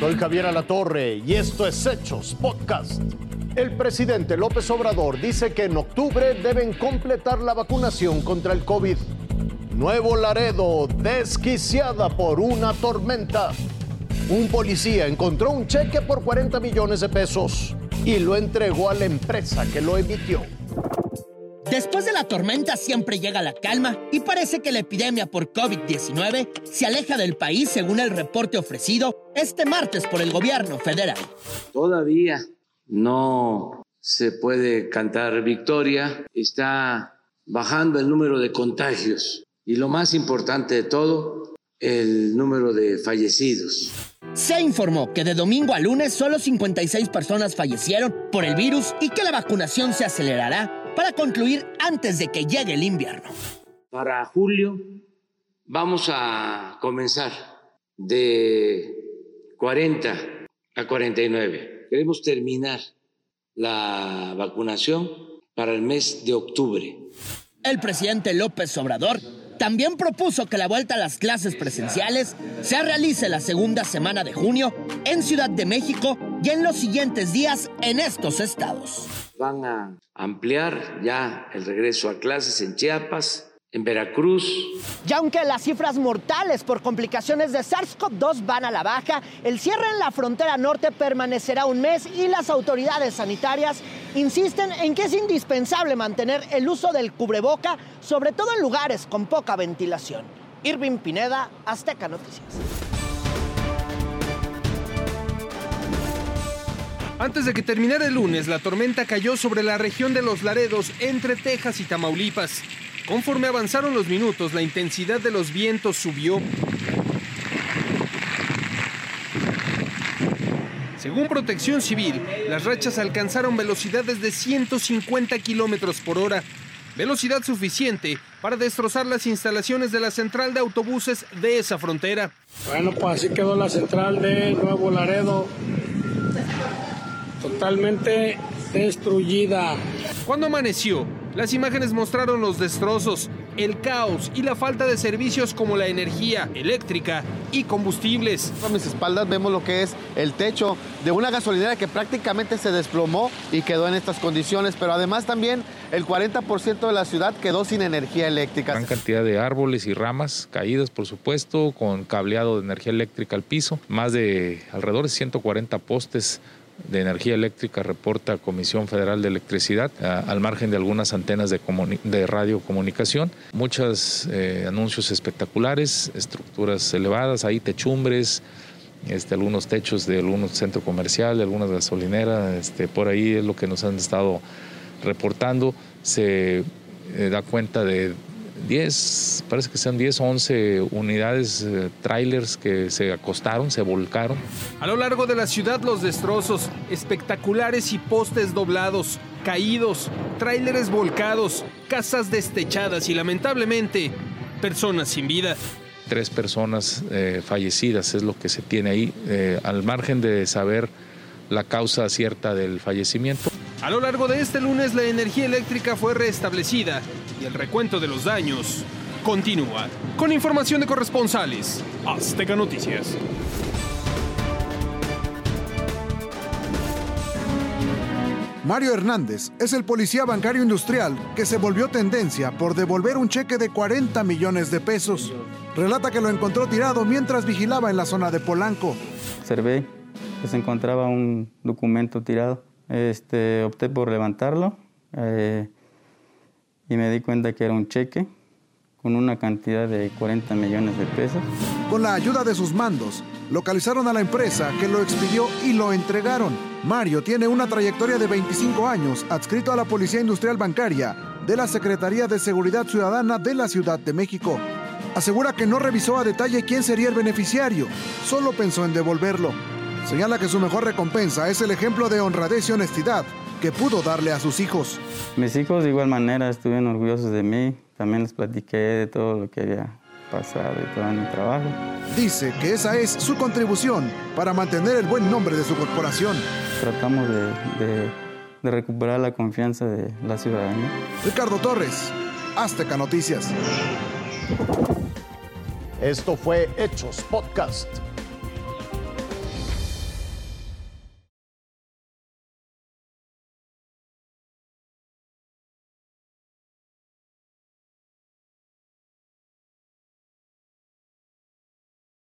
Soy Javier Alatorre y esto es Hechos Podcast. El presidente López Obrador dice que en octubre deben completar la vacunación contra el COVID. Nuevo Laredo, desquiciada por una tormenta. Un policía encontró un cheque por 40 millones de pesos y lo entregó a la empresa que lo emitió. Después de la tormenta siempre llega la calma y parece que la epidemia por COVID-19 se aleja del país según el reporte ofrecido este martes por el gobierno federal. Todavía no se puede cantar victoria, está bajando el número de contagios y lo más importante de todo, el número de fallecidos. Se informó que de domingo a lunes solo 56 personas fallecieron por el virus y que la vacunación se acelerará para concluir antes de que llegue el invierno. Para julio vamos a comenzar de 40 a 49. Queremos terminar la vacunación para el mes de octubre. El presidente López Obrador también propuso que la vuelta a las clases presenciales se realice la segunda semana de junio en Ciudad de México y en los siguientes días en estos estados. Van a ampliar ya el regreso a clases en Chiapas, en Veracruz. Y aunque las cifras mortales por complicaciones de SARS-CoV-2 van a la baja, el cierre en la frontera norte permanecerá un mes y las autoridades sanitarias insisten en que es indispensable mantener el uso del cubreboca, sobre todo en lugares con poca ventilación. Irving Pineda, Azteca Noticias. Antes de que terminara el lunes, la tormenta cayó sobre la región de los Laredos entre Texas y Tamaulipas. Conforme avanzaron los minutos, la intensidad de los vientos subió. Según Protección Civil, las rachas alcanzaron velocidades de 150 kilómetros por hora, velocidad suficiente para destrozar las instalaciones de la central de autobuses de esa frontera. Bueno, pues así quedó la central de Nuevo Laredo, totalmente destruida. Cuando amaneció, las imágenes mostraron los destrozos, el caos y la falta de servicios como la energía eléctrica y combustibles. A mis espaldas vemos lo que es el techo de una gasolinera que prácticamente se desplomó y quedó en estas condiciones, pero además también el 40% de la ciudad quedó sin energía eléctrica. Gran cantidad de árboles y ramas caídas, por supuesto, con cableado de energía eléctrica al piso, más de alrededor de 140 postes de Energía Eléctrica reporta Comisión Federal de Electricidad, al margen de algunas antenas de, de radiocomunicación. Muchos eh, anuncios espectaculares, estructuras elevadas, ahí techumbres, este, algunos techos de algunos centros comerciales, algunas gasolineras, este, por ahí es lo que nos han estado reportando. Se eh, da cuenta de 10, parece que sean 10 o 11 unidades, eh, trailers que se acostaron, se volcaron. A lo largo de la ciudad los destrozos, espectaculares y postes doblados, caídos, tráileres volcados, casas destechadas y lamentablemente personas sin vida. Tres personas eh, fallecidas es lo que se tiene ahí, eh, al margen de saber la causa cierta del fallecimiento. A lo largo de este lunes la energía eléctrica fue restablecida y el recuento de los daños continúa. Con información de corresponsales, Azteca Noticias. Mario Hernández es el policía bancario industrial que se volvió tendencia por devolver un cheque de 40 millones de pesos. Relata que lo encontró tirado mientras vigilaba en la zona de Polanco. Observé que se encontraba un documento tirado este, opté por levantarlo eh, y me di cuenta que era un cheque con una cantidad de 40 millones de pesos. Con la ayuda de sus mandos, localizaron a la empresa que lo expidió y lo entregaron. Mario tiene una trayectoria de 25 años adscrito a la Policía Industrial Bancaria de la Secretaría de Seguridad Ciudadana de la Ciudad de México. Asegura que no revisó a detalle quién sería el beneficiario, solo pensó en devolverlo. Señala que su mejor recompensa es el ejemplo de honradez y honestidad que pudo darle a sus hijos. Mis hijos de igual manera estuvieron orgullosos de mí. También les platiqué de todo lo que había pasado y todo mi trabajo. Dice que esa es su contribución para mantener el buen nombre de su corporación. Tratamos de, de recuperar la confianza de la ciudadanía. Ricardo Torres, Azteca Noticias. Esto fue Hechos Podcast.